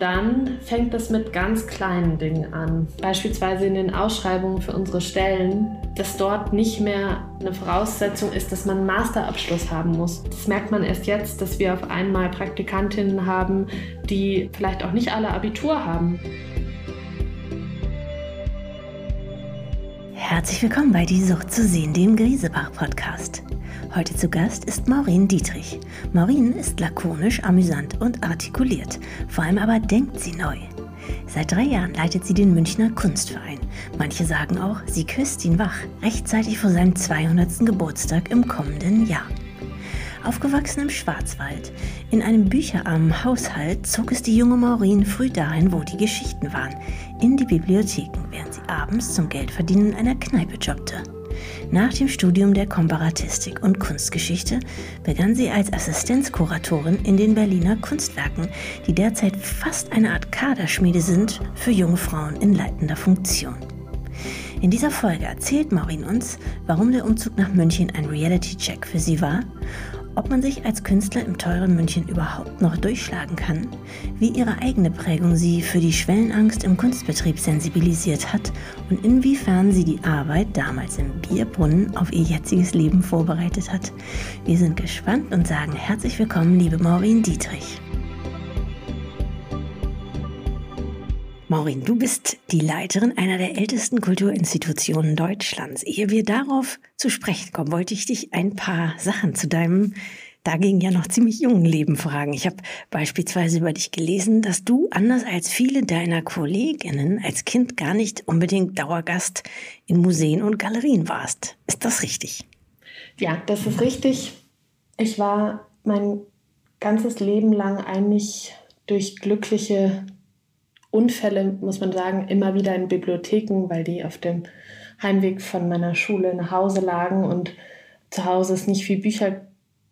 dann fängt es mit ganz kleinen Dingen an. Beispielsweise in den Ausschreibungen für unsere Stellen, dass dort nicht mehr eine Voraussetzung ist, dass man einen Masterabschluss haben muss. Das merkt man erst jetzt, dass wir auf einmal Praktikantinnen haben, die vielleicht auch nicht alle Abitur haben. Herzlich willkommen bei Die Sucht zu sehen, dem Griesebach-Podcast. Heute zu Gast ist Maureen Dietrich. Maureen ist lakonisch, amüsant und artikuliert. Vor allem aber denkt sie neu. Seit drei Jahren leitet sie den Münchner Kunstverein. Manche sagen auch, sie küsst ihn wach, rechtzeitig vor seinem 200. Geburtstag im kommenden Jahr. Aufgewachsen im Schwarzwald, in einem bücherarmen Haushalt zog es die junge Maureen früh dahin, wo die Geschichten waren, in die Bibliotheken, während sie abends zum Geldverdienen in einer Kneipe jobbte. Nach dem Studium der Komparatistik und Kunstgeschichte begann sie als Assistenzkuratorin in den Berliner Kunstwerken, die derzeit fast eine Art Kaderschmiede sind für junge Frauen in leitender Funktion. In dieser Folge erzählt Maureen uns, warum der Umzug nach München ein Reality-Check für sie war ob man sich als Künstler im teuren München überhaupt noch durchschlagen kann, wie ihre eigene Prägung sie für die Schwellenangst im Kunstbetrieb sensibilisiert hat und inwiefern sie die Arbeit damals im Bierbrunnen auf ihr jetziges Leben vorbereitet hat. Wir sind gespannt und sagen herzlich willkommen, liebe Maureen Dietrich. Maureen, du bist die Leiterin einer der ältesten Kulturinstitutionen Deutschlands. Ehe wir darauf zu sprechen kommen, wollte ich dich ein paar Sachen zu deinem dagegen ja noch ziemlich jungen Leben fragen. Ich habe beispielsweise über dich gelesen, dass du anders als viele deiner Kolleginnen als Kind gar nicht unbedingt Dauergast in Museen und Galerien warst. Ist das richtig? Ja, das ist richtig. Ich war mein ganzes Leben lang eigentlich durch glückliche Unfälle, muss man sagen, immer wieder in Bibliotheken, weil die auf dem Heimweg von meiner Schule nach Hause lagen und zu Hause es nicht viel Bücher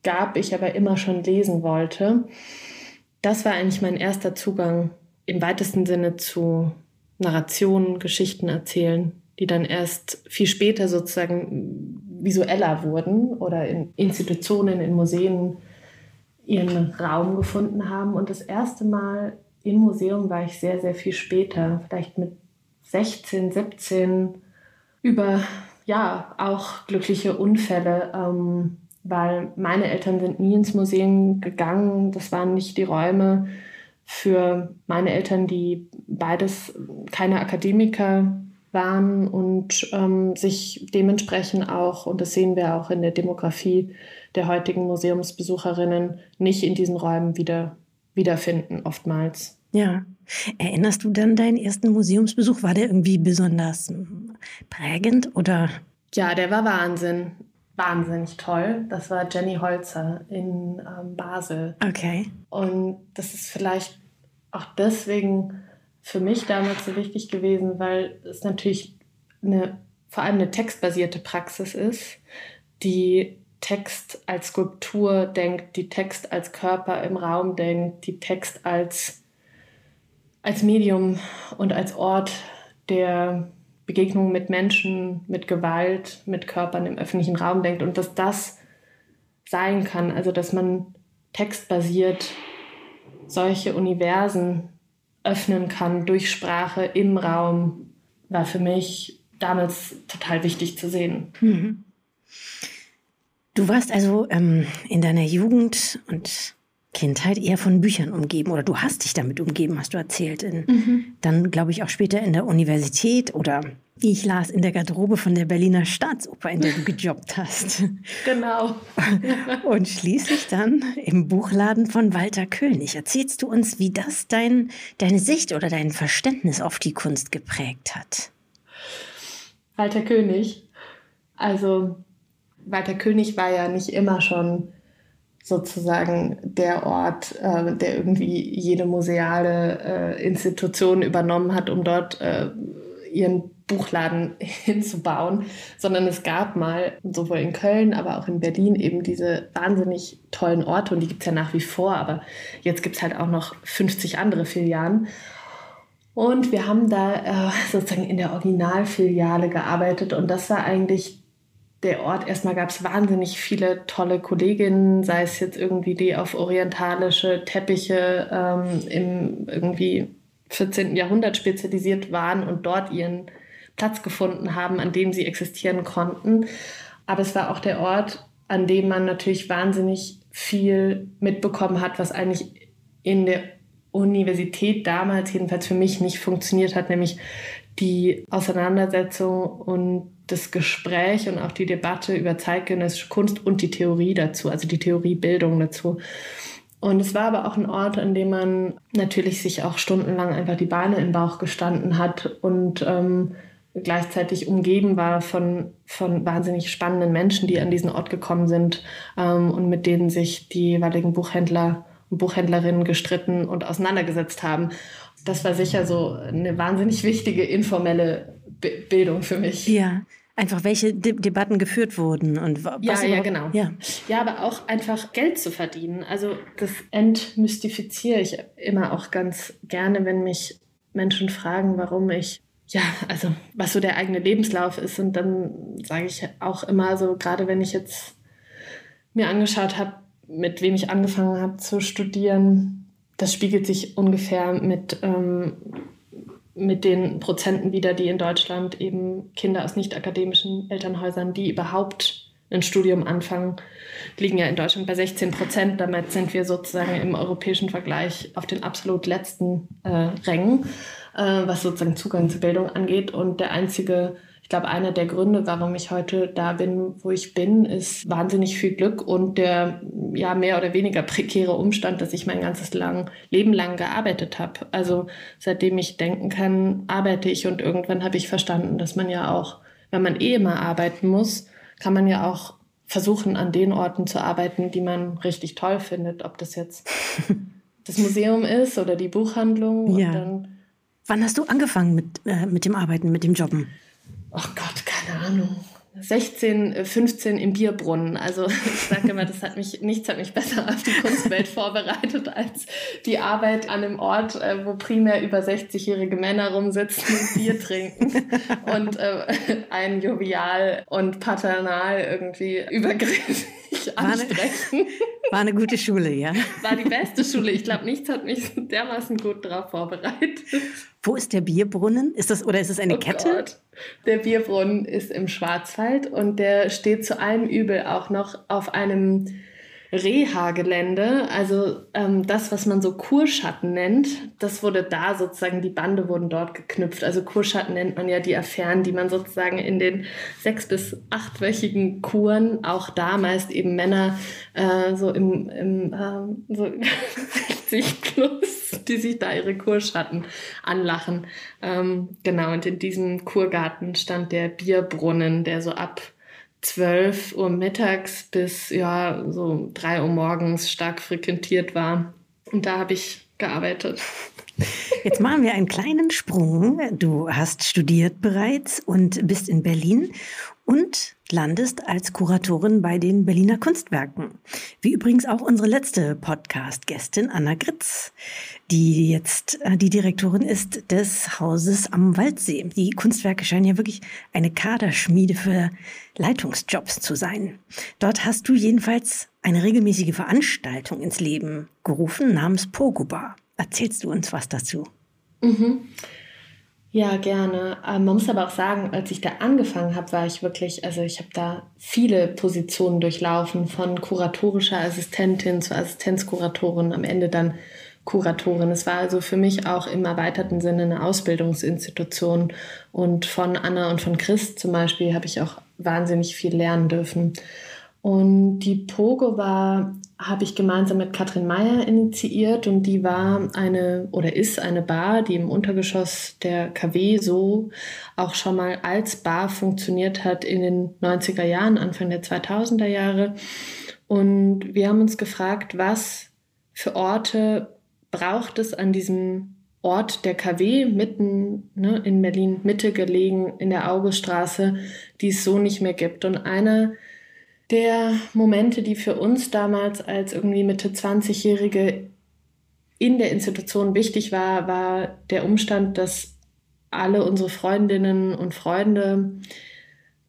gab, ich aber immer schon lesen wollte. Das war eigentlich mein erster Zugang im weitesten Sinne zu Narrationen, Geschichten erzählen, die dann erst viel später sozusagen visueller wurden oder in Institutionen, in Museen ihren Raum gefunden haben. Und das erste Mal im Museum war ich sehr, sehr viel später, vielleicht mit 16, 17, über ja auch glückliche Unfälle, ähm, weil meine Eltern sind nie ins Museum gegangen. Das waren nicht die Räume für meine Eltern, die beides keine Akademiker waren und ähm, sich dementsprechend auch, und das sehen wir auch in der Demografie der heutigen Museumsbesucherinnen, nicht in diesen Räumen wieder wiederfinden, oftmals. Ja. Erinnerst du dann deinen ersten Museumsbesuch? War der irgendwie besonders hm, prägend oder? Ja, der war Wahnsinn. Wahnsinnig toll. Das war Jenny Holzer in ähm, Basel. Okay. Und das ist vielleicht auch deswegen für mich damals so wichtig gewesen, weil es natürlich eine, vor allem eine textbasierte Praxis ist, die Text als Skulptur denkt, die Text als Körper im Raum denkt, die Text als, als Medium und als Ort der Begegnung mit Menschen, mit Gewalt, mit Körpern im öffentlichen Raum denkt und dass das sein kann, also dass man textbasiert solche Universen öffnen kann durch Sprache im Raum, war für mich damals total wichtig zu sehen. Mhm. Du warst also ähm, in deiner Jugend und Kindheit eher von Büchern umgeben oder du hast dich damit umgeben, hast du erzählt. In, mhm. Dann glaube ich auch später in der Universität oder wie ich las, in der Garderobe von der Berliner Staatsoper, in der du gejobbt hast. Genau. Und schließlich dann im Buchladen von Walter König. Erzählst du uns, wie das dein, deine Sicht oder dein Verständnis auf die Kunst geprägt hat? Walter König. Also Walter König war ja nicht immer schon sozusagen der Ort, äh, der irgendwie jede museale äh, Institution übernommen hat, um dort äh, ihren Buchladen hinzubauen, sondern es gab mal sowohl in Köln, aber auch in Berlin eben diese wahnsinnig tollen Orte und die gibt es ja nach wie vor, aber jetzt gibt es halt auch noch 50 andere Filialen. Und wir haben da äh, sozusagen in der Originalfiliale gearbeitet und das war eigentlich der Ort, erstmal gab es wahnsinnig viele tolle Kolleginnen, sei es jetzt irgendwie die auf orientalische Teppiche ähm, im irgendwie 14. Jahrhundert spezialisiert waren und dort ihren Platz gefunden haben, an dem sie existieren konnten. Aber es war auch der Ort, an dem man natürlich wahnsinnig viel mitbekommen hat, was eigentlich in der Universität damals jedenfalls für mich nicht funktioniert hat, nämlich die Auseinandersetzung und das Gespräch und auch die Debatte über zeitgenössische Kunst und die Theorie dazu, also die Theoriebildung dazu. Und es war aber auch ein Ort, an dem man natürlich sich auch stundenlang einfach die Beine im Bauch gestanden hat und ähm, gleichzeitig umgeben war von, von wahnsinnig spannenden Menschen, die an diesen Ort gekommen sind ähm, und mit denen sich die jeweiligen Buchhändler und Buchhändlerinnen gestritten und auseinandergesetzt haben. Das war sicher so eine wahnsinnig wichtige informelle B Bildung für mich. Ja. Einfach welche De Debatten geführt wurden und was ja, ja, genau. Ja. ja, aber auch einfach Geld zu verdienen. Also das entmystifiziere ich immer auch ganz gerne, wenn mich Menschen fragen, warum ich ja, also was so der eigene Lebenslauf ist. Und dann sage ich auch immer so, gerade wenn ich jetzt mir angeschaut habe, mit wem ich angefangen habe zu studieren, das spiegelt sich ungefähr mit ähm, mit den Prozenten wieder, die in Deutschland eben Kinder aus nicht akademischen Elternhäusern, die überhaupt ein Studium anfangen, liegen ja in Deutschland bei 16 Prozent. Damit sind wir sozusagen im europäischen Vergleich auf den absolut letzten äh, Rängen, äh, was sozusagen Zugang zur Bildung angeht. Und der einzige ich glaube, einer der Gründe, warum ich heute da bin, wo ich bin, ist wahnsinnig viel Glück und der ja mehr oder weniger prekäre Umstand, dass ich mein ganzes lang, Leben lang gearbeitet habe. Also seitdem ich denken kann, arbeite ich und irgendwann habe ich verstanden, dass man ja auch, wenn man eh immer arbeiten muss, kann man ja auch versuchen, an den Orten zu arbeiten, die man richtig toll findet, ob das jetzt das Museum ist oder die Buchhandlung. Ja. Wann hast du angefangen mit, äh, mit dem Arbeiten, mit dem Jobben? Ach Gott, keine Ahnung. 16, 15 äh, im Bierbrunnen. Also ich sage immer, das hat mich, nichts hat mich besser auf die Kunstwelt vorbereitet als die Arbeit an einem Ort, äh, wo primär über 60-jährige Männer rumsitzen und Bier trinken und äh, ein jovial und paternal irgendwie übergriffig ansprechen. War eine gute Schule, ja. War die beste Schule. Ich glaube, nichts hat mich dermaßen gut darauf vorbereitet. Wo ist der Bierbrunnen? Ist das oder ist es eine oh Kette? Gott. Der Bierbrunnen ist im Schwarzwald und der steht zu allem Übel auch noch auf einem Reha-Gelände, also ähm, das, was man so Kurschatten nennt, das wurde da sozusagen, die Bande wurden dort geknüpft. Also Kurschatten nennt man ja die Affären, die man sozusagen in den sechs- bis achtwöchigen Kuren, auch da meist eben Männer äh, so im, im äh, so 60 plus, die sich da ihre Kurschatten anlachen. Ähm, genau, und in diesem Kurgarten stand der Bierbrunnen, der so ab 12 Uhr mittags bis ja so 3 Uhr morgens stark frequentiert war. Und da habe ich gearbeitet. Jetzt machen wir einen kleinen Sprung. Du hast studiert bereits und bist in Berlin und landest als Kuratorin bei den Berliner Kunstwerken. Wie übrigens auch unsere letzte Podcast-Gästin Anna Gritz, die jetzt äh, die Direktorin ist des Hauses am Waldsee. Die Kunstwerke scheinen ja wirklich eine Kaderschmiede für Leitungsjobs zu sein. Dort hast du jedenfalls eine regelmäßige Veranstaltung ins Leben gerufen namens Pogoba. Erzählst du uns was dazu? Mhm. Ja, gerne. Ähm, man muss aber auch sagen, als ich da angefangen habe, war ich wirklich, also ich habe da viele Positionen durchlaufen, von kuratorischer Assistentin zu Assistenzkuratorin, am Ende dann Kuratorin. Es war also für mich auch im erweiterten Sinne eine Ausbildungsinstitution. Und von Anna und von Chris zum Beispiel habe ich auch wahnsinnig viel lernen dürfen. Und die Pogo war, habe ich gemeinsam mit Katrin Meyer initiiert und die war eine oder ist eine Bar, die im Untergeschoss der KW so auch schon mal als Bar funktioniert hat in den 90er Jahren, Anfang der 2000er Jahre. Und wir haben uns gefragt, was für Orte braucht es an diesem Ort der KW mitten ne, in Berlin Mitte gelegen in der Auguststraße, die es so nicht mehr gibt. Und einer der Momente, die für uns damals als irgendwie Mitte 20-Jährige in der Institution wichtig war, war der Umstand, dass alle unsere Freundinnen und Freunde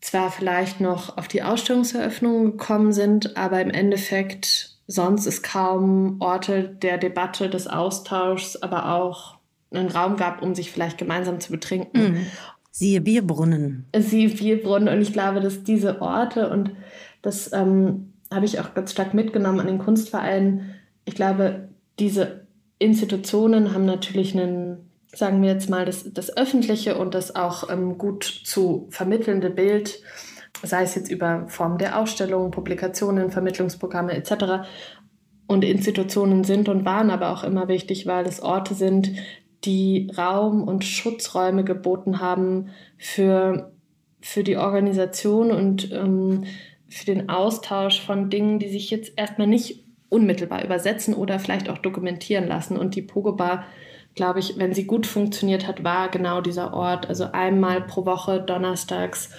zwar vielleicht noch auf die Ausstellungseröffnung gekommen sind, aber im Endeffekt sonst es kaum Orte der Debatte, des Austauschs, aber auch einen Raum gab, um sich vielleicht gemeinsam zu betrinken. Mhm. Siehe Bierbrunnen. Siehe Bierbrunnen. Und ich glaube, dass diese Orte, und das ähm, habe ich auch ganz stark mitgenommen an den Kunstvereinen, ich glaube, diese Institutionen haben natürlich einen, sagen wir jetzt mal, das, das öffentliche und das auch ähm, gut zu vermittelnde Bild, sei es jetzt über Form der Ausstellungen, Publikationen, Vermittlungsprogramme etc. Und Institutionen sind und waren aber auch immer wichtig, weil es Orte sind, die Raum und Schutzräume geboten haben für, für die Organisation und ähm, für den Austausch von Dingen, die sich jetzt erstmal nicht unmittelbar übersetzen oder vielleicht auch dokumentieren lassen. Und die Pogobar, glaube ich, wenn sie gut funktioniert hat, war genau dieser Ort. Also einmal pro Woche, donnerstags,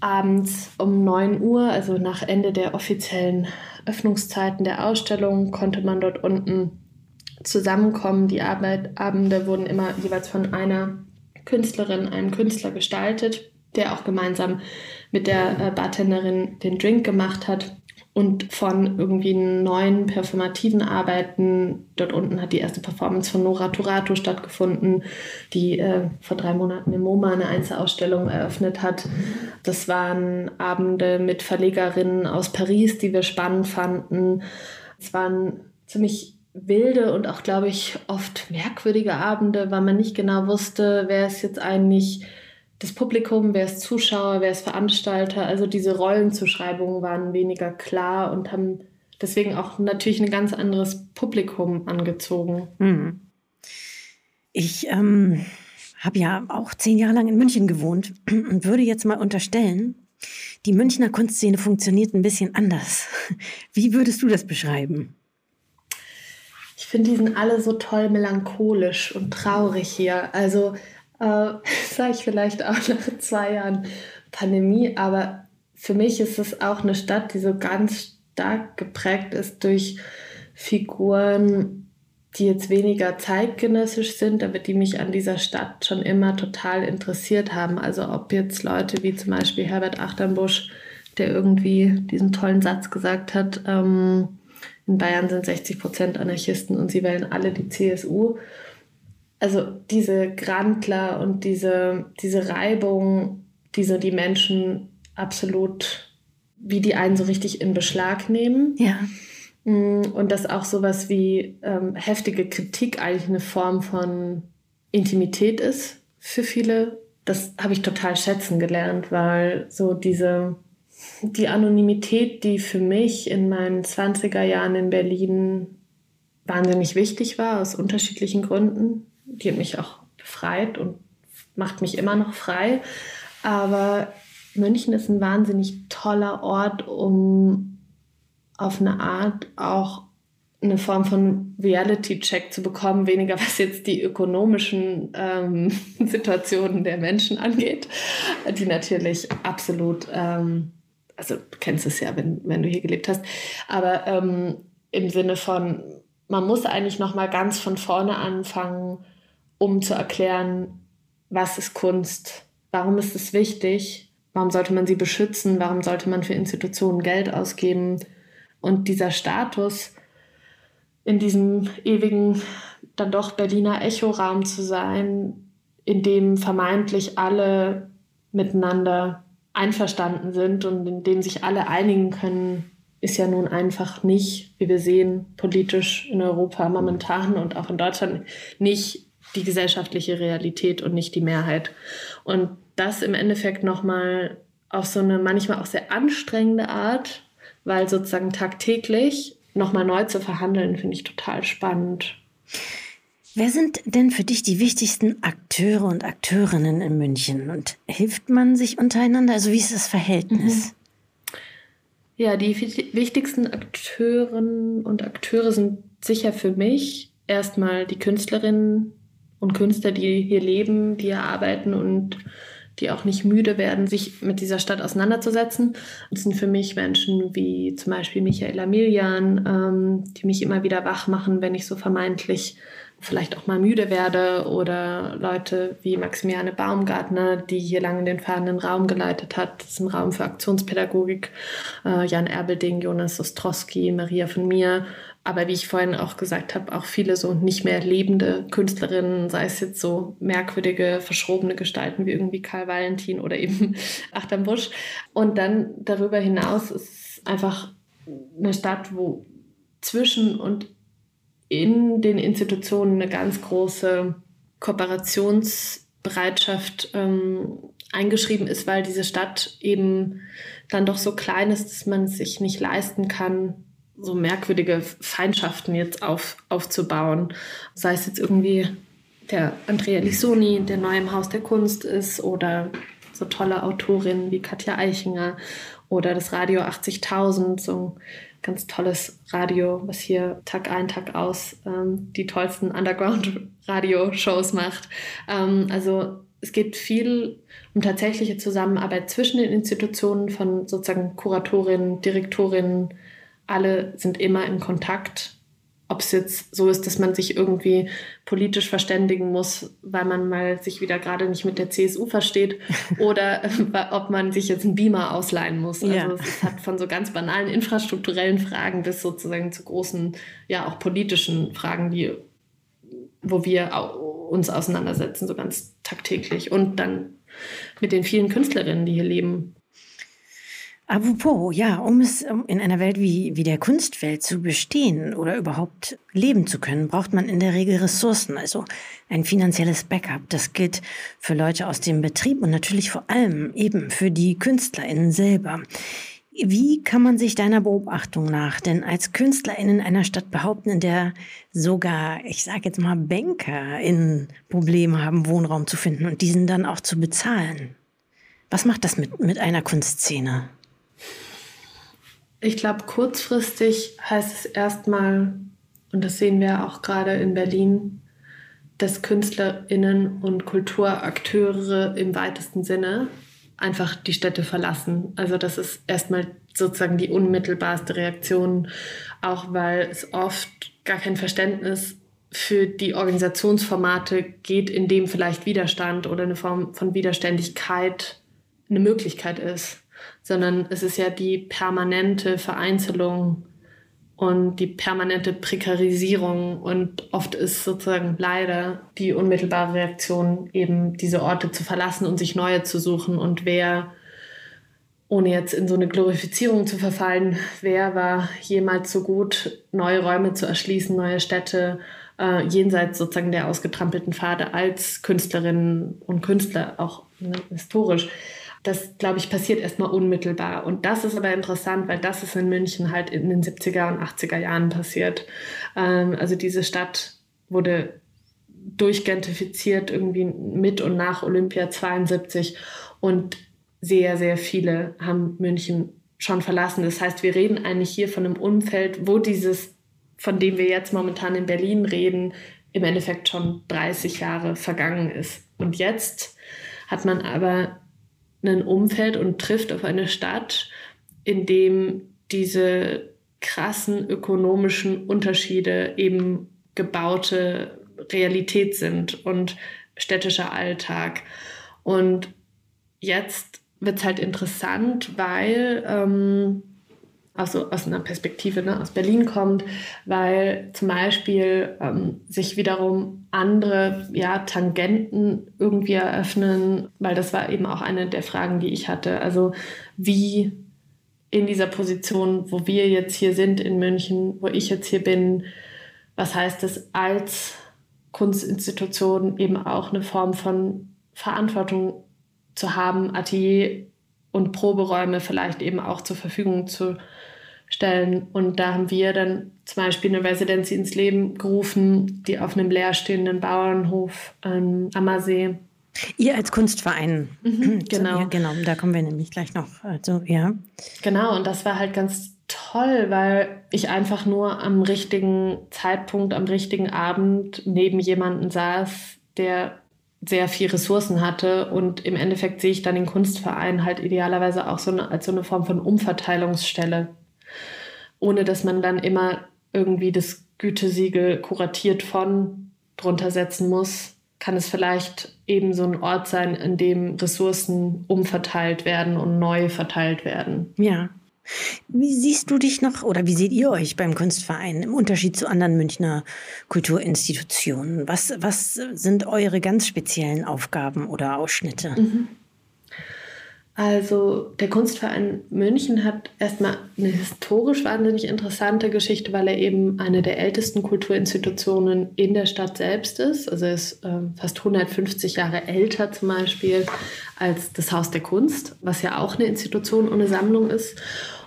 abends um 9 Uhr, also nach Ende der offiziellen Öffnungszeiten der Ausstellung, konnte man dort unten zusammenkommen. Die Arbeit, Abende wurden immer jeweils von einer Künstlerin, einem Künstler gestaltet, der auch gemeinsam mit der äh, Bartenderin den Drink gemacht hat. Und von irgendwie neuen performativen Arbeiten, dort unten hat die erste Performance von Nora Turato stattgefunden, die äh, vor drei Monaten im MoMA eine Einzelausstellung eröffnet hat. Das waren Abende mit Verlegerinnen aus Paris, die wir spannend fanden. Es waren ziemlich wilde und auch, glaube ich, oft merkwürdige Abende, weil man nicht genau wusste, wer ist jetzt eigentlich das Publikum, wer ist Zuschauer, wer ist Veranstalter. Also diese Rollenzuschreibungen waren weniger klar und haben deswegen auch natürlich ein ganz anderes Publikum angezogen. Mhm. Ich ähm, habe ja auch zehn Jahre lang in München gewohnt und würde jetzt mal unterstellen, die Münchner Kunstszene funktioniert ein bisschen anders. Wie würdest du das beschreiben? Ich finde, die sind alle so toll melancholisch und traurig hier. Also äh, sage ich vielleicht auch nach zwei Jahren Pandemie, aber für mich ist es auch eine Stadt, die so ganz stark geprägt ist durch Figuren, die jetzt weniger zeitgenössisch sind, aber die mich an dieser Stadt schon immer total interessiert haben. Also ob jetzt Leute wie zum Beispiel Herbert Achternbusch, der irgendwie diesen tollen Satz gesagt hat, ähm, in Bayern sind 60 Prozent Anarchisten und sie wählen alle die CSU also diese Grandler und diese, diese Reibung, die so die Menschen absolut, wie die einen so richtig in Beschlag nehmen. Ja. Mm, und dass auch sowas wie ähm, heftige Kritik eigentlich eine Form von Intimität ist für viele. Das habe ich total schätzen gelernt, weil so diese, die Anonymität, die für mich in meinen 20er Jahren in Berlin wahnsinnig wichtig war, aus unterschiedlichen Gründen, die hat mich auch befreit und macht mich immer noch frei. Aber München ist ein wahnsinnig toller Ort, um auf eine Art auch eine Form von Reality-Check zu bekommen, weniger was jetzt die ökonomischen ähm, Situationen der Menschen angeht, die natürlich absolut, ähm, also du kennst es ja, wenn, wenn du hier gelebt hast, aber ähm, im Sinne von, man muss eigentlich noch mal ganz von vorne anfangen, um zu erklären, was ist Kunst, warum ist es wichtig, warum sollte man sie beschützen, warum sollte man für Institutionen Geld ausgeben. Und dieser Status, in diesem ewigen, dann doch Berliner Echoraum zu sein, in dem vermeintlich alle miteinander einverstanden sind und in dem sich alle einigen können, ist ja nun einfach nicht, wie wir sehen, politisch in Europa momentan und auch in Deutschland nicht die gesellschaftliche Realität und nicht die Mehrheit. Und das im Endeffekt nochmal auf so eine manchmal auch sehr anstrengende Art, weil sozusagen tagtäglich nochmal neu zu verhandeln, finde ich total spannend. Wer sind denn für dich die wichtigsten Akteure und Akteurinnen in München? Und hilft man sich untereinander? Also wie ist das Verhältnis? Mhm. Ja, die wichtigsten Akteurinnen und Akteure sind sicher für mich erstmal die Künstlerinnen, und Künstler, die hier leben, die hier arbeiten und die auch nicht müde werden, sich mit dieser Stadt auseinanderzusetzen. Das sind für mich Menschen wie zum Beispiel Michaela Milian, ähm, die mich immer wieder wach machen, wenn ich so vermeintlich vielleicht auch mal müde werde oder Leute wie Maximiliane Baumgartner, die hier lange den fahrenden Raum geleitet hat. Das ist ein Raum für Aktionspädagogik. Äh, Jan Erbelding, Jonas Ostrowski, Maria von Mir. Aber wie ich vorhin auch gesagt habe, auch viele so nicht mehr lebende Künstlerinnen, sei es jetzt so merkwürdige, verschrobene Gestalten wie irgendwie Karl Valentin oder eben Achterbusch. Busch. Und dann darüber hinaus ist es einfach eine Stadt, wo zwischen und in den Institutionen eine ganz große Kooperationsbereitschaft ähm, eingeschrieben ist, weil diese Stadt eben dann doch so klein ist, dass man sich nicht leisten kann, so merkwürdige Feindschaften jetzt auf, aufzubauen. Sei es jetzt irgendwie der Andrea Lissoni, der neu im Haus der Kunst ist, oder so tolle Autorinnen wie Katja Eichinger oder das Radio 80.000, so ein ganz tolles Radio, was hier Tag ein, Tag aus ähm, die tollsten Underground-Radio-Shows macht. Ähm, also es geht viel um tatsächliche Zusammenarbeit zwischen den Institutionen von sozusagen Kuratorinnen, Direktorinnen. Alle sind immer in Kontakt ob es jetzt so ist, dass man sich irgendwie politisch verständigen muss, weil man mal sich wieder gerade nicht mit der CSU versteht oder ob man sich jetzt einen Beamer ausleihen muss. Also ja. es hat von so ganz banalen infrastrukturellen Fragen bis sozusagen zu großen, ja auch politischen Fragen, die, wo wir uns auseinandersetzen, so ganz tagtäglich. Und dann mit den vielen Künstlerinnen, die hier leben. Apropos, ja, um es in einer Welt wie, wie der Kunstwelt zu bestehen oder überhaupt leben zu können, braucht man in der Regel Ressourcen, also ein finanzielles Backup. Das gilt für Leute aus dem Betrieb und natürlich vor allem eben für die KünstlerInnen selber. Wie kann man sich deiner Beobachtung nach denn als KünstlerInnen einer Stadt behaupten, in der sogar, ich sage jetzt mal, BankerInnen Probleme haben, Wohnraum zu finden und diesen dann auch zu bezahlen? Was macht das mit, mit einer Kunstszene? Ich glaube, kurzfristig heißt es erstmal, und das sehen wir auch gerade in Berlin, dass KünstlerInnen und Kulturakteure im weitesten Sinne einfach die Städte verlassen. Also das ist erstmal sozusagen die unmittelbarste Reaktion, auch weil es oft gar kein Verständnis für die Organisationsformate geht, in dem vielleicht Widerstand oder eine Form von Widerständigkeit eine Möglichkeit ist sondern es ist ja die permanente Vereinzelung und die permanente Prekarisierung und oft ist sozusagen leider die unmittelbare Reaktion eben diese Orte zu verlassen und sich neue zu suchen und wer ohne jetzt in so eine Glorifizierung zu verfallen, wer war jemals so gut, neue Räume zu erschließen, neue Städte, äh, jenseits sozusagen der ausgetrampelten Pfade als Künstlerinnen und Künstler, auch ne, historisch. Das, glaube ich, passiert erstmal unmittelbar. Und das ist aber interessant, weil das ist in München halt in den 70er und 80er Jahren passiert. Ähm, also diese Stadt wurde durchgentrifiziert irgendwie mit und nach Olympia 72 und sehr, sehr viele haben München schon verlassen. Das heißt, wir reden eigentlich hier von einem Umfeld, wo dieses, von dem wir jetzt momentan in Berlin reden, im Endeffekt schon 30 Jahre vergangen ist. Und jetzt hat man aber ein Umfeld und trifft auf eine Stadt, in dem diese krassen ökonomischen Unterschiede eben gebaute Realität sind und städtischer Alltag. Und jetzt wird es halt interessant, weil ähm, also aus einer Perspektive ne, aus Berlin kommt, weil zum Beispiel ähm, sich wiederum andere ja, Tangenten irgendwie eröffnen, weil das war eben auch eine der Fragen, die ich hatte. Also wie in dieser Position, wo wir jetzt hier sind in München, wo ich jetzt hier bin, was heißt es als Kunstinstitution eben auch eine Form von Verantwortung zu haben, Atelier und Proberäume vielleicht eben auch zur Verfügung zu stellen. Und da haben wir dann zum Beispiel eine Residency ins Leben gerufen, die auf einem leerstehenden Bauernhof ähm, Ammersee. Ihr als Kunstverein. Mhm, genau. So, genau, da kommen wir nämlich gleich noch. Also, ja. Genau, und das war halt ganz toll, weil ich einfach nur am richtigen Zeitpunkt, am richtigen Abend neben jemanden saß, der sehr viel Ressourcen hatte. Und im Endeffekt sehe ich dann den Kunstverein halt idealerweise auch so eine, als so eine Form von Umverteilungsstelle ohne dass man dann immer irgendwie das Gütesiegel kuratiert von drunter setzen muss, kann es vielleicht eben so ein Ort sein, in dem Ressourcen umverteilt werden und neu verteilt werden. Ja. Wie siehst du dich noch oder wie seht ihr euch beim Kunstverein im Unterschied zu anderen Münchner Kulturinstitutionen? Was, was sind eure ganz speziellen Aufgaben oder Ausschnitte? Mhm. Also der Kunstverein München hat erstmal eine historisch wahnsinnig interessante Geschichte, weil er eben eine der ältesten Kulturinstitutionen in der Stadt selbst ist. Also er ist äh, fast 150 Jahre älter zum Beispiel als das Haus der Kunst, was ja auch eine Institution und eine Sammlung ist.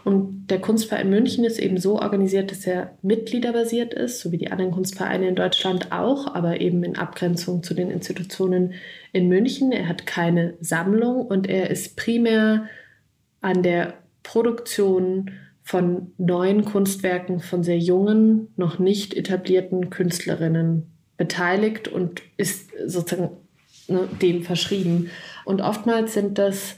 Und der Kunstverein München ist eben so organisiert, dass er mitgliederbasiert ist, so wie die anderen Kunstvereine in Deutschland auch, aber eben in Abgrenzung zu den Institutionen in München. Er hat keine Sammlung und er ist primär an der Produktion von neuen Kunstwerken von sehr jungen, noch nicht etablierten Künstlerinnen beteiligt und ist sozusagen ne, dem verschrieben. Und oftmals sind das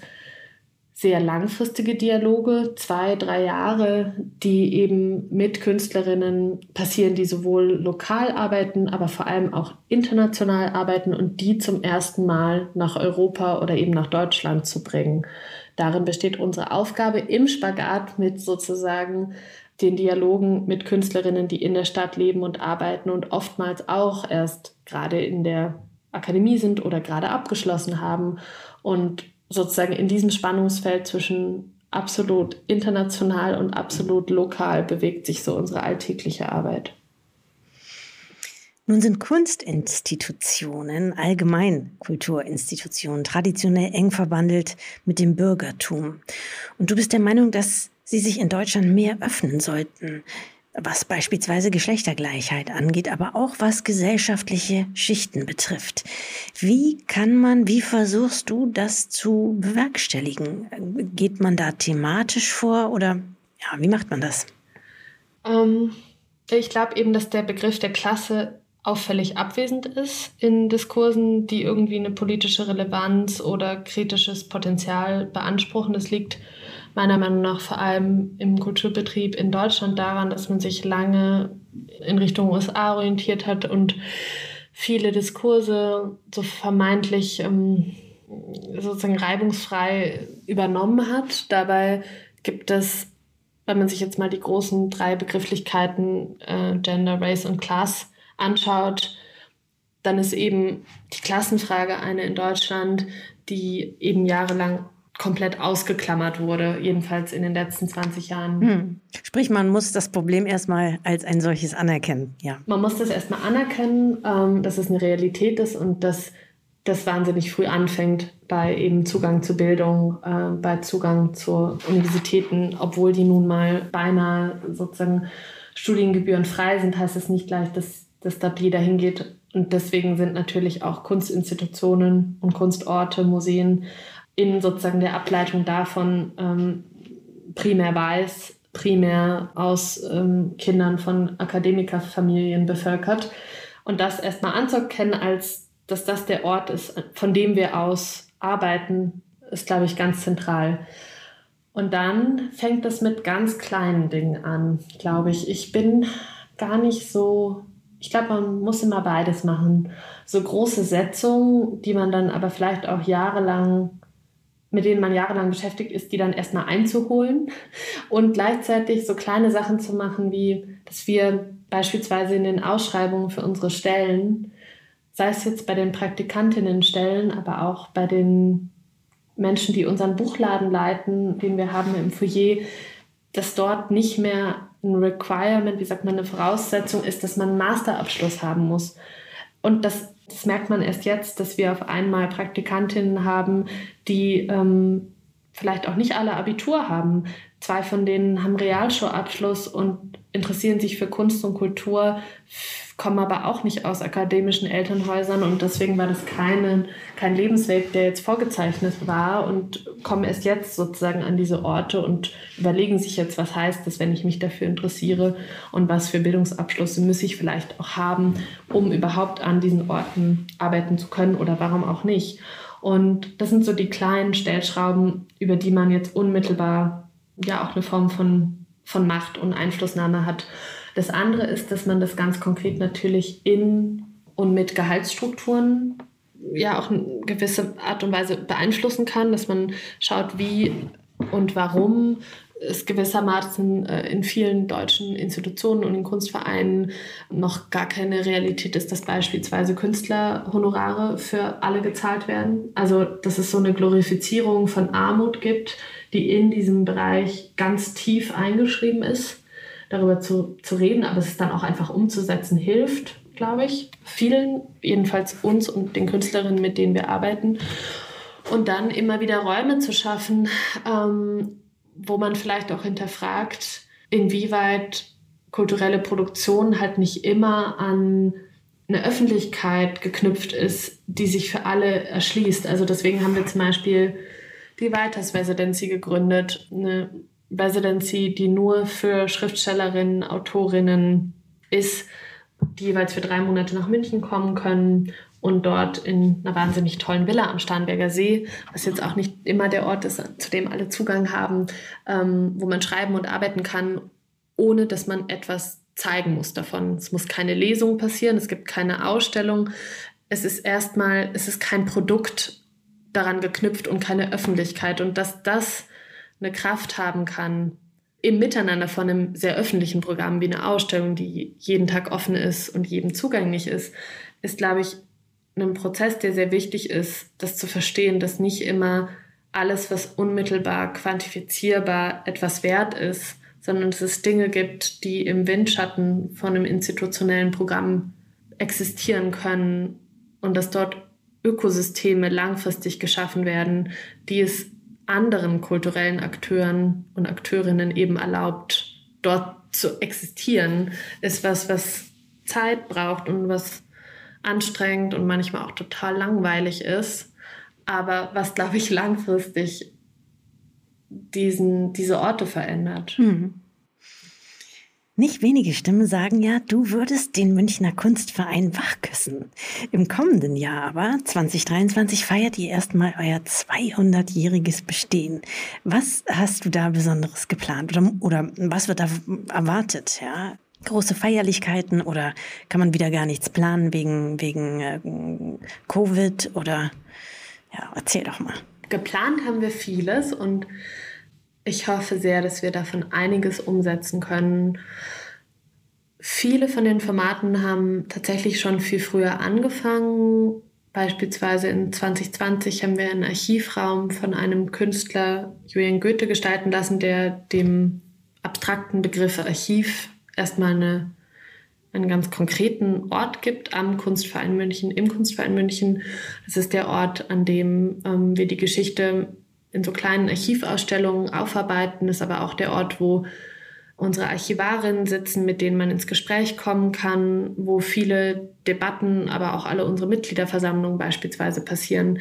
sehr langfristige Dialoge, zwei, drei Jahre, die eben mit Künstlerinnen passieren, die sowohl lokal arbeiten, aber vor allem auch international arbeiten und die zum ersten Mal nach Europa oder eben nach Deutschland zu bringen. Darin besteht unsere Aufgabe im Spagat mit sozusagen den Dialogen mit Künstlerinnen, die in der Stadt leben und arbeiten und oftmals auch erst gerade in der Akademie sind oder gerade abgeschlossen haben und sozusagen in diesem Spannungsfeld zwischen absolut international und absolut lokal bewegt sich so unsere alltägliche Arbeit. Nun sind Kunstinstitutionen, allgemein Kulturinstitutionen, traditionell eng verbandelt mit dem Bürgertum. Und du bist der Meinung, dass sie sich in Deutschland mehr öffnen sollten was beispielsweise Geschlechtergleichheit angeht, aber auch was gesellschaftliche Schichten betrifft. Wie kann man, wie versuchst du das zu bewerkstelligen? Geht man da thematisch vor oder ja, wie macht man das? Ähm, ich glaube eben, dass der Begriff der Klasse auffällig abwesend ist in Diskursen, die irgendwie eine politische Relevanz oder kritisches Potenzial beanspruchen. Das liegt meiner Meinung nach vor allem im Kulturbetrieb in Deutschland daran, dass man sich lange in Richtung USA orientiert hat und viele Diskurse so vermeintlich ähm, sozusagen reibungsfrei übernommen hat. Dabei gibt es, wenn man sich jetzt mal die großen drei Begrifflichkeiten äh, Gender, Race und Class anschaut, dann ist eben die Klassenfrage eine in Deutschland, die eben jahrelang komplett ausgeklammert wurde, jedenfalls in den letzten 20 Jahren. Hm. Sprich, man muss das Problem erstmal als ein solches anerkennen, ja. Man muss das erstmal anerkennen, ähm, dass es eine Realität ist und dass das wahnsinnig früh anfängt bei eben Zugang zu Bildung, äh, bei Zugang zu Universitäten, obwohl die nun mal beinahe sozusagen studiengebührenfrei sind, heißt es nicht gleich, dass, dass da jeder hingeht. Und deswegen sind natürlich auch Kunstinstitutionen und Kunstorte, Museen in sozusagen der Ableitung davon ähm, primär weiß, primär aus ähm, Kindern von Akademikerfamilien bevölkert. Und das erstmal anzuerkennen, als dass das der Ort ist, von dem wir aus arbeiten, ist, glaube ich, ganz zentral. Und dann fängt es mit ganz kleinen Dingen an, glaube ich. Ich bin gar nicht so, ich glaube, man muss immer beides machen. So große Setzungen, die man dann aber vielleicht auch jahrelang mit denen man jahrelang beschäftigt ist, die dann erstmal einzuholen und gleichzeitig so kleine Sachen zu machen, wie dass wir beispielsweise in den Ausschreibungen für unsere Stellen, sei es jetzt bei den Praktikantinnenstellen, aber auch bei den Menschen, die unseren Buchladen leiten, den wir haben im Foyer, dass dort nicht mehr ein Requirement, wie sagt man, eine Voraussetzung ist, dass man einen Masterabschluss haben muss. Und das das merkt man erst jetzt, dass wir auf einmal Praktikantinnen haben, die ähm, vielleicht auch nicht alle Abitur haben. Zwei von denen haben Realschulabschluss und interessieren sich für Kunst und Kultur, kommen aber auch nicht aus akademischen Elternhäusern und deswegen war das keine, kein Lebensweg, der jetzt vorgezeichnet war und kommen erst jetzt sozusagen an diese Orte und überlegen sich jetzt, was heißt das, wenn ich mich dafür interessiere und was für Bildungsabschlüsse muss ich vielleicht auch haben, um überhaupt an diesen Orten arbeiten zu können oder warum auch nicht. Und das sind so die kleinen Stellschrauben, über die man jetzt unmittelbar ja auch eine Form von, von Macht und Einflussnahme hat. Das andere ist, dass man das ganz konkret natürlich in und mit Gehaltsstrukturen ja auch eine gewisse Art und Weise beeinflussen kann, dass man schaut, wie und warum es gewissermaßen äh, in vielen deutschen Institutionen und in Kunstvereinen noch gar keine Realität ist, dass beispielsweise Künstlerhonorare für alle gezahlt werden. Also dass es so eine Glorifizierung von Armut gibt, die in diesem Bereich ganz tief eingeschrieben ist. Darüber zu, zu reden, aber es dann auch einfach umzusetzen hilft, glaube ich. Vielen, jedenfalls uns und den Künstlerinnen, mit denen wir arbeiten. Und dann immer wieder Räume zu schaffen, ähm, wo man vielleicht auch hinterfragt, inwieweit kulturelle Produktion halt nicht immer an eine Öffentlichkeit geknüpft ist, die sich für alle erschließt. Also deswegen haben wir zum Beispiel die Weiters Residency gegründet, eine Residency, die nur für Schriftstellerinnen, Autorinnen ist, die jeweils für drei Monate nach München kommen können und dort in einer wahnsinnig tollen Villa am Starnberger See, was jetzt auch nicht immer der Ort ist, zu dem alle Zugang haben, ähm, wo man schreiben und arbeiten kann, ohne dass man etwas zeigen muss davon. Es muss keine Lesung passieren, es gibt keine Ausstellung. Es ist erstmal, es ist kein Produkt daran geknüpft und keine Öffentlichkeit. Und dass das eine Kraft haben kann, im Miteinander von einem sehr öffentlichen Programm wie eine Ausstellung, die jeden Tag offen ist und jedem zugänglich ist, ist, glaube ich, ein Prozess, der sehr wichtig ist, das zu verstehen, dass nicht immer alles, was unmittelbar quantifizierbar etwas wert ist, sondern dass es Dinge gibt, die im Windschatten von einem institutionellen Programm existieren können und dass dort Ökosysteme langfristig geschaffen werden, die es anderen kulturellen Akteuren und Akteurinnen eben erlaubt, dort zu existieren, ist was, was Zeit braucht und was anstrengend und manchmal auch total langweilig ist, aber was, glaube ich, langfristig diesen, diese Orte verändert. Hm. Nicht wenige Stimmen sagen ja, du würdest den Münchner Kunstverein wachküssen. Im kommenden Jahr aber, 2023, feiert ihr erstmal euer 200-jähriges Bestehen. Was hast du da Besonderes geplant oder, oder was wird da erwartet? Ja? große Feierlichkeiten oder kann man wieder gar nichts planen wegen, wegen äh, Covid oder ja, erzähl doch mal. Geplant haben wir vieles und ich hoffe sehr, dass wir davon einiges umsetzen können. Viele von den Formaten haben tatsächlich schon viel früher angefangen. Beispielsweise in 2020 haben wir einen Archivraum von einem Künstler Julian Goethe gestalten lassen, der dem abstrakten Begriff Archiv erstmal eine, einen ganz konkreten Ort gibt am Kunstverein München, im Kunstverein München. Das ist der Ort, an dem ähm, wir die Geschichte in so kleinen Archivausstellungen aufarbeiten. Ist aber auch der Ort, wo unsere Archivarinnen sitzen, mit denen man ins Gespräch kommen kann, wo viele Debatten, aber auch alle unsere Mitgliederversammlungen beispielsweise passieren.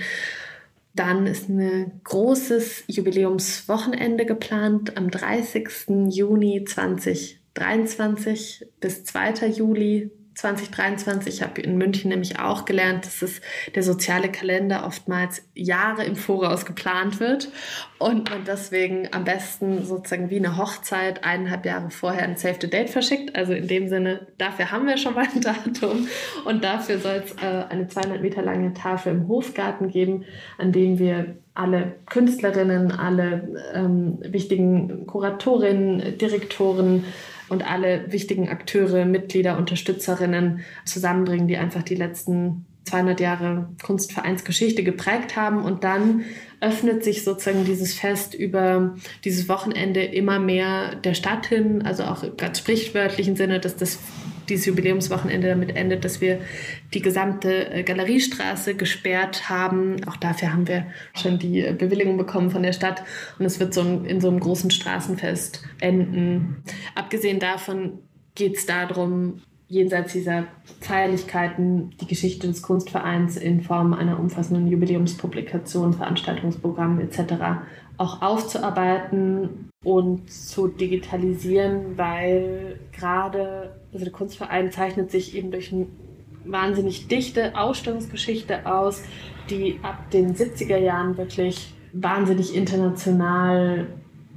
Dann ist ein großes Jubiläumswochenende geplant am 30. Juni 2020. 23 bis 2. Juli 2023. Ich habe in München nämlich auch gelernt, dass es der soziale Kalender oftmals Jahre im Voraus geplant wird und man deswegen am besten sozusagen wie eine Hochzeit eineinhalb Jahre vorher ein Save the Date verschickt. Also in dem Sinne, dafür haben wir schon mal ein Datum und dafür soll es äh, eine 200 Meter lange Tafel im Hofgarten geben, an dem wir alle Künstlerinnen, alle ähm, wichtigen Kuratorinnen, Direktoren, und alle wichtigen Akteure, Mitglieder, Unterstützerinnen zusammenbringen, die einfach die letzten 200 Jahre Kunstvereinsgeschichte geprägt haben. Und dann öffnet sich sozusagen dieses Fest über dieses Wochenende immer mehr der Stadt hin, also auch im ganz sprichwörtlichen Sinne, dass das dieses Jubiläumswochenende damit endet, dass wir die gesamte äh, Galeriestraße gesperrt haben. Auch dafür haben wir schon die äh, Bewilligung bekommen von der Stadt und es wird so in so einem großen Straßenfest enden. Abgesehen davon geht es darum, jenseits dieser Feierlichkeiten die Geschichte des Kunstvereins in Form einer umfassenden Jubiläumspublikation, Veranstaltungsprogramm etc. auch aufzuarbeiten und zu digitalisieren, weil gerade also der Kunstverein zeichnet sich eben durch eine wahnsinnig dichte Ausstellungsgeschichte aus, die ab den 70er Jahren wirklich wahnsinnig international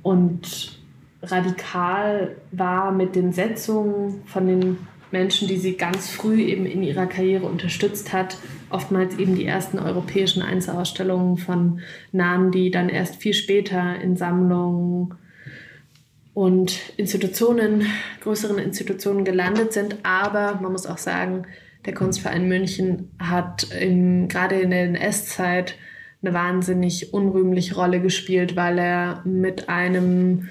und radikal war mit den Setzungen von den Menschen, die sie ganz früh eben in ihrer Karriere unterstützt hat. Oftmals eben die ersten europäischen Einzelausstellungen von Namen, die dann erst viel später in Sammlungen und Institutionen, größeren Institutionen gelandet sind. Aber man muss auch sagen, der Kunstverein München hat im, gerade in der NS-Zeit eine wahnsinnig unrühmliche Rolle gespielt, weil er mit einem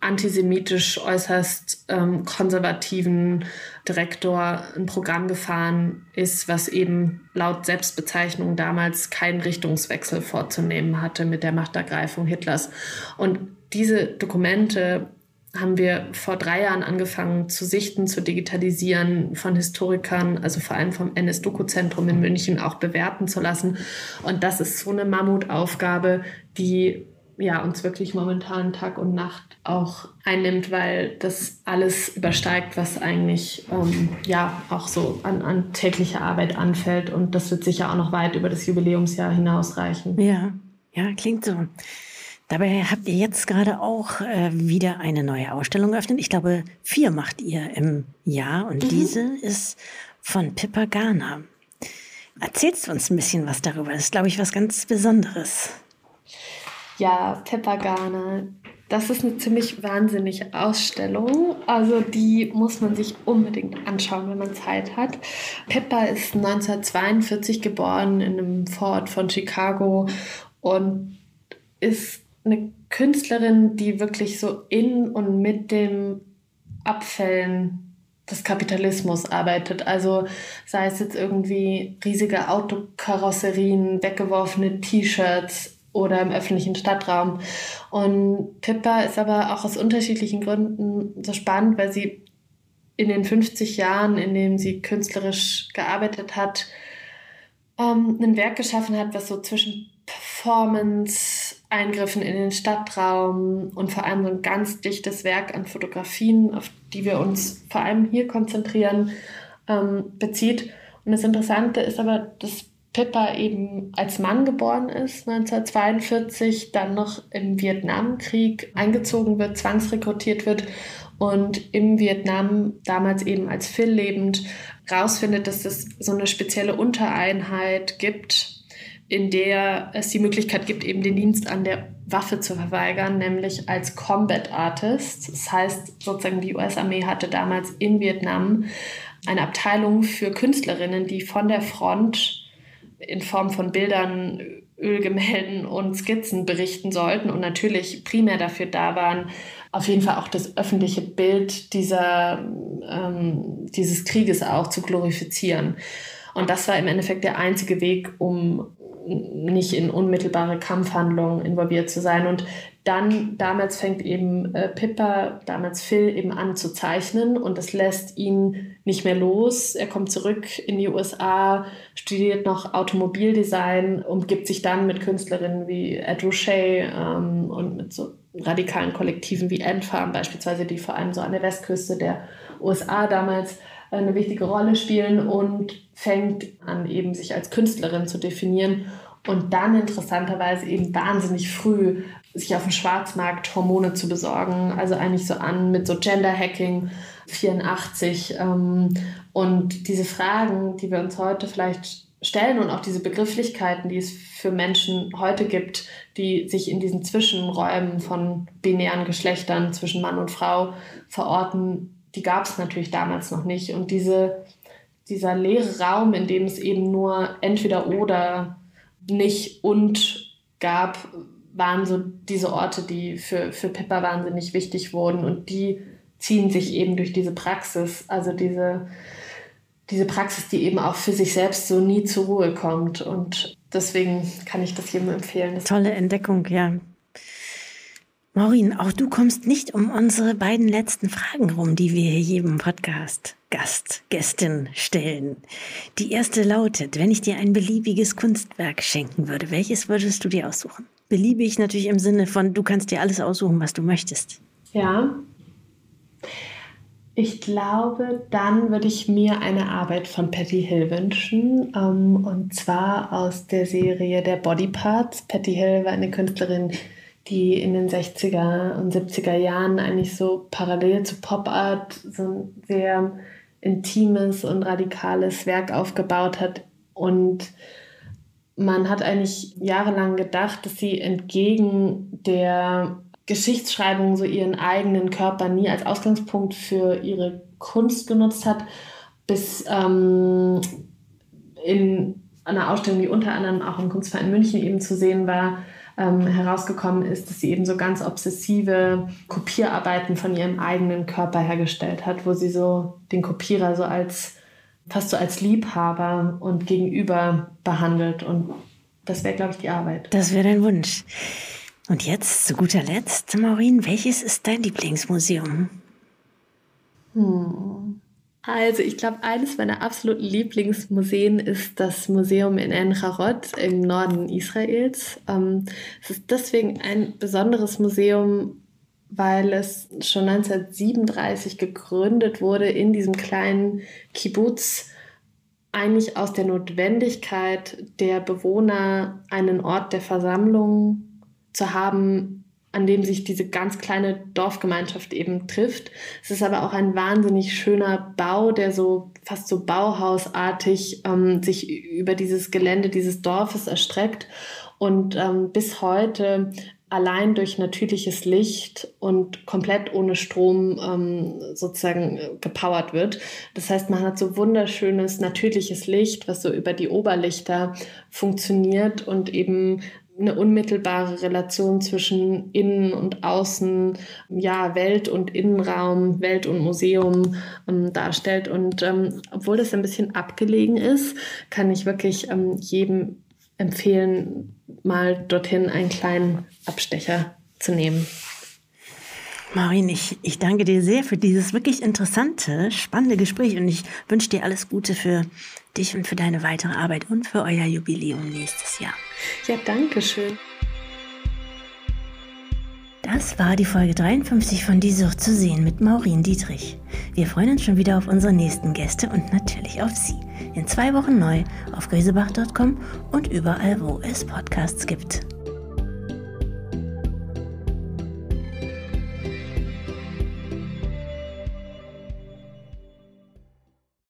antisemitisch äußerst ähm, konservativen Direktor ein Programm gefahren ist, was eben laut Selbstbezeichnung damals keinen Richtungswechsel vorzunehmen hatte mit der Machtergreifung Hitlers. Und diese Dokumente haben wir vor drei Jahren angefangen zu sichten, zu digitalisieren, von Historikern, also vor allem vom NS-Doku-Zentrum in München auch bewerten zu lassen. Und das ist so eine Mammutaufgabe, die ja, uns wirklich momentan Tag und Nacht auch einnimmt, weil das alles übersteigt, was eigentlich ähm, ja auch so an, an täglicher Arbeit anfällt. Und das wird sicher auch noch weit über das Jubiläumsjahr hinausreichen. Ja, ja, klingt so. Dabei habt ihr jetzt gerade auch äh, wieder eine neue Ausstellung eröffnet. Ich glaube, vier macht ihr im Jahr und mhm. diese ist von Pippa Garner. Erzählst du uns ein bisschen was darüber? Das ist, glaube ich, was ganz Besonderes. Ja, Pippa Garner. Das ist eine ziemlich wahnsinnige Ausstellung. Also die muss man sich unbedingt anschauen, wenn man Zeit hat. Pippa ist 1942 geboren in einem Vorort von Chicago und ist eine Künstlerin, die wirklich so in und mit dem Abfällen des Kapitalismus arbeitet. Also sei es jetzt irgendwie riesige Autokarosserien, weggeworfene T-Shirts oder im öffentlichen Stadtraum. Und Pippa ist aber auch aus unterschiedlichen Gründen so spannend, weil sie in den 50 Jahren, in denen sie künstlerisch gearbeitet hat, ähm, ein Werk geschaffen hat, was so zwischen Performance, Eingriffen in den Stadtraum und vor allem so ein ganz dichtes Werk an Fotografien, auf die wir uns vor allem hier konzentrieren, ähm, bezieht. Und das Interessante ist aber, dass Pippa eben als Mann geboren ist, 1942, dann noch im Vietnamkrieg eingezogen wird, zwangsrekrutiert wird und im Vietnam damals eben als Phil lebend rausfindet, dass es so eine spezielle Untereinheit gibt, in der es die Möglichkeit gibt, eben den Dienst an der Waffe zu verweigern, nämlich als Combat Artist. Das heißt, sozusagen die US-Armee hatte damals in Vietnam eine Abteilung für Künstlerinnen, die von der Front in Form von Bildern, Ölgemälden und Skizzen berichten sollten und natürlich primär dafür da waren, auf jeden Fall auch das öffentliche Bild dieser, ähm, dieses Krieges auch zu glorifizieren. Und das war im Endeffekt der einzige Weg, um nicht in unmittelbare Kampfhandlungen involviert zu sein. Und dann, damals fängt eben äh, Pippa, damals Phil, eben an zu zeichnen und das lässt ihn nicht mehr los. Er kommt zurück in die USA, studiert noch Automobildesign, umgibt sich dann mit Künstlerinnen wie Ed Ruscha ähm, und mit so radikalen Kollektiven wie Endfarm beispielsweise, die vor allem so an der Westküste der USA damals eine wichtige Rolle spielen und fängt an, eben sich als Künstlerin zu definieren und dann interessanterweise eben wahnsinnig früh sich auf dem Schwarzmarkt Hormone zu besorgen. Also eigentlich so an mit so Gender Hacking 84 ähm, und diese Fragen, die wir uns heute vielleicht stellen und auch diese Begrifflichkeiten, die es für Menschen heute gibt, die sich in diesen Zwischenräumen von binären Geschlechtern zwischen Mann und Frau verorten, die gab es natürlich damals noch nicht. Und diese, dieser leere Raum, in dem es eben nur entweder oder nicht und gab, waren so diese Orte, die für, für Pippa wahnsinnig wichtig wurden. Und die ziehen sich eben durch diese Praxis, also diese, diese Praxis, die eben auch für sich selbst so nie zur Ruhe kommt. Und deswegen kann ich das jedem empfehlen. Tolle Entdeckung, ja. Maureen, auch du kommst nicht um unsere beiden letzten Fragen rum, die wir hier jedem Podcast Gast, Gästin stellen. Die erste lautet, wenn ich dir ein beliebiges Kunstwerk schenken würde, welches würdest du dir aussuchen? Beliebig natürlich im Sinne von, du kannst dir alles aussuchen, was du möchtest. Ja. Ich glaube, dann würde ich mir eine Arbeit von Patty Hill wünschen. Ähm, und zwar aus der Serie der Body Parts. Patty Hill war eine Künstlerin, die in den 60er und 70er Jahren eigentlich so parallel zu Pop Art so ein sehr intimes und radikales Werk aufgebaut hat. Und man hat eigentlich jahrelang gedacht, dass sie entgegen der Geschichtsschreibung so ihren eigenen Körper nie als Ausgangspunkt für ihre Kunst genutzt hat, bis ähm, in einer Ausstellung, die unter anderem auch im Kunstverein München eben zu sehen war, ähm, herausgekommen ist, dass sie eben so ganz obsessive Kopierarbeiten von ihrem eigenen Körper hergestellt hat, wo sie so den Kopierer so als fast so als Liebhaber und Gegenüber behandelt. Und das wäre, glaube ich, die Arbeit. Das wäre dein Wunsch. Und jetzt zu guter Letzt, Maureen, welches ist dein Lieblingsmuseum? Hm. Also ich glaube, eines meiner absoluten Lieblingsmuseen ist das Museum in En-Harod im Norden Israels. Ähm, es ist deswegen ein besonderes Museum, weil es schon 1937 gegründet wurde in diesem kleinen Kibbutz, eigentlich aus der Notwendigkeit der Bewohner einen Ort der Versammlung zu haben, an dem sich diese ganz kleine Dorfgemeinschaft eben trifft. Es ist aber auch ein wahnsinnig schöner Bau, der so fast so bauhausartig ähm, sich über dieses Gelände dieses Dorfes erstreckt und ähm, bis heute allein durch natürliches Licht und komplett ohne Strom ähm, sozusagen äh, gepowert wird. Das heißt, man hat so wunderschönes natürliches Licht, was so über die Oberlichter funktioniert und eben eine unmittelbare Relation zwischen Innen und Außen, ja, Welt und Innenraum, Welt und Museum ähm, darstellt. Und ähm, obwohl das ein bisschen abgelegen ist, kann ich wirklich ähm, jedem empfehlen, mal dorthin einen kleinen Abstecher zu nehmen. Maureen, ich, ich danke dir sehr für dieses wirklich interessante, spannende Gespräch und ich wünsche dir alles Gute für dich und für deine weitere Arbeit und für euer Jubiläum nächstes Jahr. Ja, danke schön. Das war die Folge 53 von Die Sucht zu sehen mit Maureen Dietrich. Wir freuen uns schon wieder auf unsere nächsten Gäste und natürlich auf Sie. In zwei Wochen neu auf grisebach.com und überall, wo es Podcasts gibt.